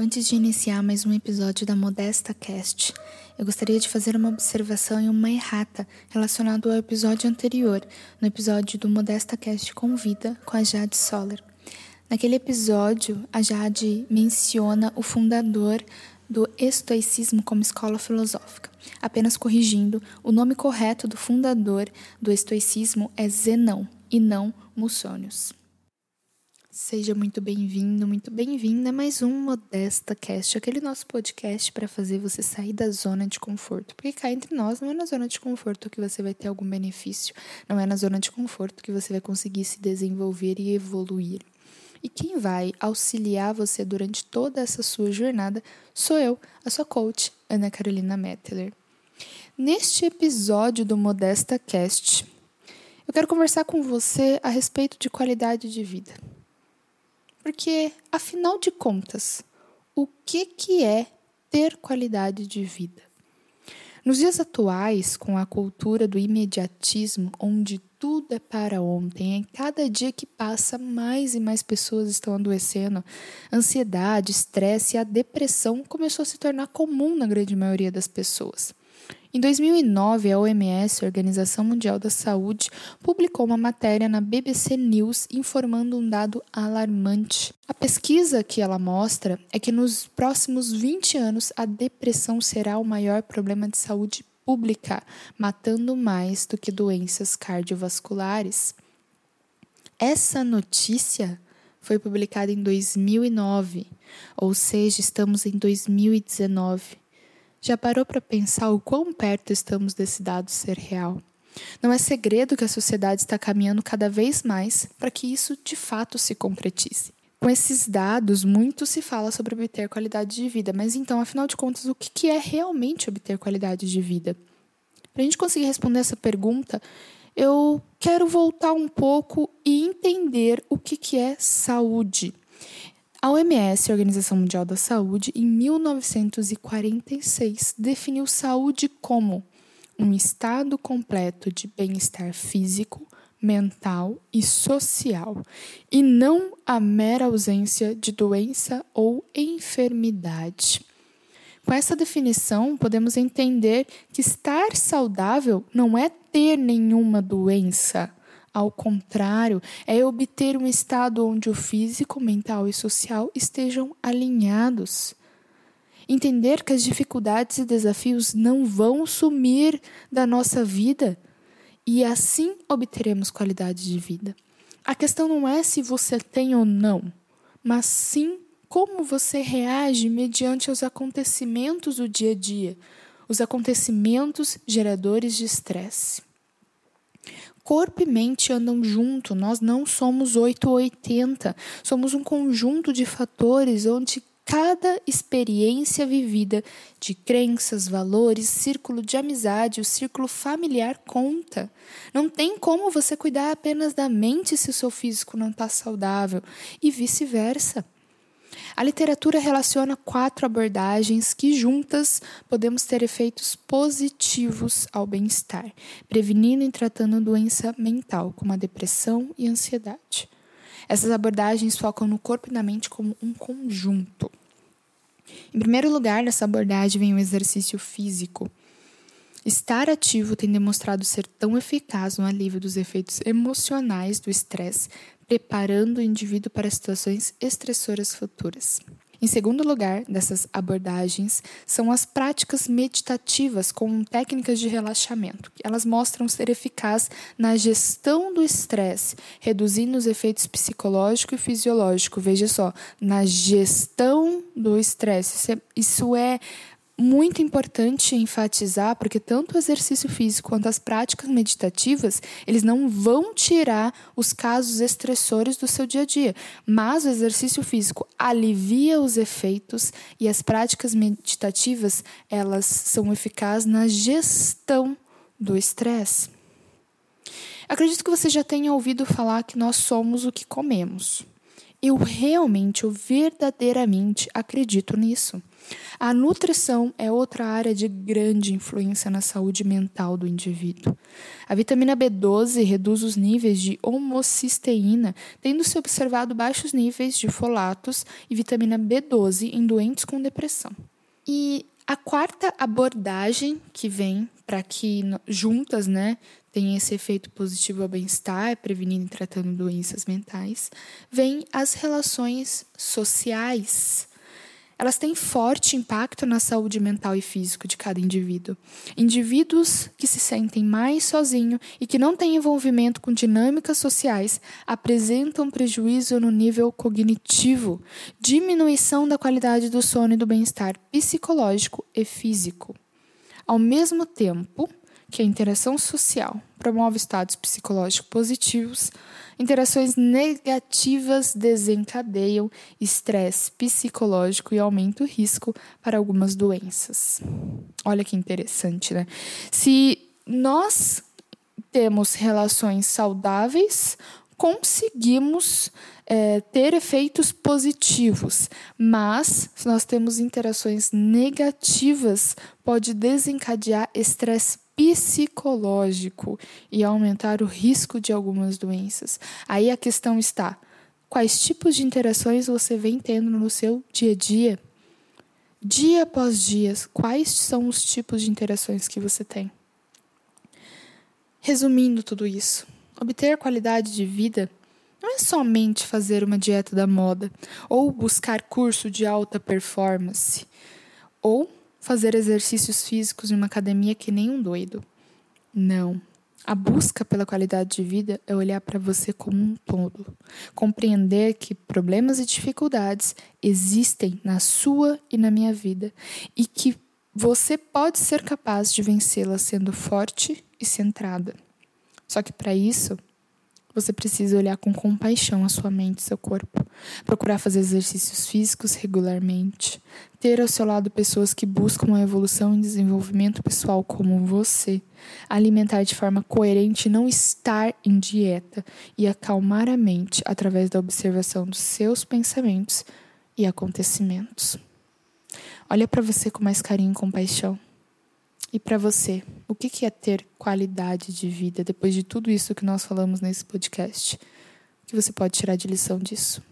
Antes de iniciar mais um episódio da Modesta Cast, eu gostaria de fazer uma observação e uma errata relacionado ao episódio anterior, no episódio do Modesta Cast Convida com a Jade Soller. Naquele episódio, a Jade menciona o fundador do estoicismo como escola filosófica. Apenas corrigindo, o nome correto do fundador do estoicismo é Zenão e não Mussônios. Seja muito bem-vindo, muito bem-vinda a mais um Modesta Cast, aquele nosso podcast para fazer você sair da zona de conforto. Porque cá entre nós não é na zona de conforto que você vai ter algum benefício, não é na zona de conforto que você vai conseguir se desenvolver e evoluir. E quem vai auxiliar você durante toda essa sua jornada sou eu, a sua coach, Ana Carolina Mettler. Neste episódio do Modesta Cast, eu quero conversar com você a respeito de qualidade de vida. Porque, afinal de contas, o que, que é ter qualidade de vida? Nos dias atuais, com a cultura do imediatismo, onde tudo é para ontem, em cada dia que passa, mais e mais pessoas estão adoecendo. Ansiedade, estresse e a depressão começou a se tornar comum na grande maioria das pessoas. Em 2009, a OMS, a Organização Mundial da Saúde, publicou uma matéria na BBC News informando um dado alarmante. A pesquisa que ela mostra é que nos próximos 20 anos a depressão será o maior problema de saúde pública, matando mais do que doenças cardiovasculares. Essa notícia foi publicada em 2009, ou seja, estamos em 2019. Já parou para pensar o quão perto estamos desse dado ser real? Não é segredo que a sociedade está caminhando cada vez mais para que isso de fato se concretize. Com esses dados, muito se fala sobre obter qualidade de vida, mas então, afinal de contas, o que é realmente obter qualidade de vida? Para a gente conseguir responder essa pergunta, eu quero voltar um pouco e entender o que é saúde. A OMS, a Organização Mundial da Saúde, em 1946 definiu saúde como um estado completo de bem-estar físico, mental e social, e não a mera ausência de doença ou enfermidade. Com essa definição, podemos entender que estar saudável não é ter nenhuma doença, ao contrário, é obter um estado onde o físico, mental e social estejam alinhados. Entender que as dificuldades e desafios não vão sumir da nossa vida e assim obteremos qualidade de vida. A questão não é se você tem ou não, mas sim como você reage mediante os acontecimentos do dia a dia, os acontecimentos geradores de estresse corpo e mente andam junto, nós não somos 880, somos um conjunto de fatores onde cada experiência vivida de crenças, valores, círculo de amizade, o círculo familiar conta. Não tem como você cuidar apenas da mente se o seu físico não está saudável e vice-versa. A literatura relaciona quatro abordagens que, juntas, podemos ter efeitos positivos ao bem-estar, prevenindo e tratando doença mental, como a depressão e ansiedade. Essas abordagens focam no corpo e na mente como um conjunto. Em primeiro lugar, nessa abordagem vem o exercício físico. Estar ativo tem demonstrado ser tão eficaz no alívio dos efeitos emocionais do estresse, preparando o indivíduo para situações estressoras futuras. Em segundo lugar, dessas abordagens são as práticas meditativas com técnicas de relaxamento. Elas mostram ser eficazes na gestão do estresse, reduzindo os efeitos psicológico e fisiológico. Veja só, na gestão do estresse. Isso é muito importante enfatizar, porque tanto o exercício físico quanto as práticas meditativas, eles não vão tirar os casos estressores do seu dia a dia, mas o exercício físico alivia os efeitos e as práticas meditativas, elas são eficazes na gestão do estresse. Acredito que você já tenha ouvido falar que nós somos o que comemos. Eu realmente, eu verdadeiramente acredito nisso. A nutrição é outra área de grande influência na saúde mental do indivíduo. A vitamina B12 reduz os níveis de homocisteína, tendo-se observado baixos níveis de folatos e vitamina B12 em doentes com depressão. E a quarta abordagem que vem para que juntas, né, tenha esse efeito positivo ao bem-estar, prevenindo e tratando doenças mentais, vem as relações sociais elas têm forte impacto na saúde mental e físico de cada indivíduo. Indivíduos que se sentem mais sozinhos e que não têm envolvimento com dinâmicas sociais apresentam prejuízo no nível cognitivo, diminuição da qualidade do sono e do bem-estar psicológico e físico. Ao mesmo tempo, que a interação social promove estados psicológicos positivos, interações negativas desencadeiam estresse psicológico e aumentam o risco para algumas doenças. Olha que interessante, né? Se nós temos relações saudáveis, conseguimos é, ter efeitos positivos, mas se nós temos interações negativas, pode desencadear estresse psicológico e aumentar o risco de algumas doenças. Aí a questão está: quais tipos de interações você vem tendo no seu dia a dia? Dia após dia, quais são os tipos de interações que você tem? Resumindo tudo isso, obter qualidade de vida não é somente fazer uma dieta da moda ou buscar curso de alta performance ou fazer exercícios físicos em uma academia que nem um doido. Não. A busca pela qualidade de vida é olhar para você como um todo, compreender que problemas e dificuldades existem na sua e na minha vida e que você pode ser capaz de vencê-las sendo forte e centrada. Só que para isso, você precisa olhar com compaixão a sua mente e seu corpo. Procurar fazer exercícios físicos regularmente. Ter ao seu lado pessoas que buscam a evolução e desenvolvimento pessoal como você. Alimentar de forma coerente não estar em dieta. E acalmar a mente através da observação dos seus pensamentos e acontecimentos. Olha para você com mais carinho e compaixão. E para você, o que é ter qualidade de vida depois de tudo isso que nós falamos nesse podcast? O que você pode tirar de lição disso?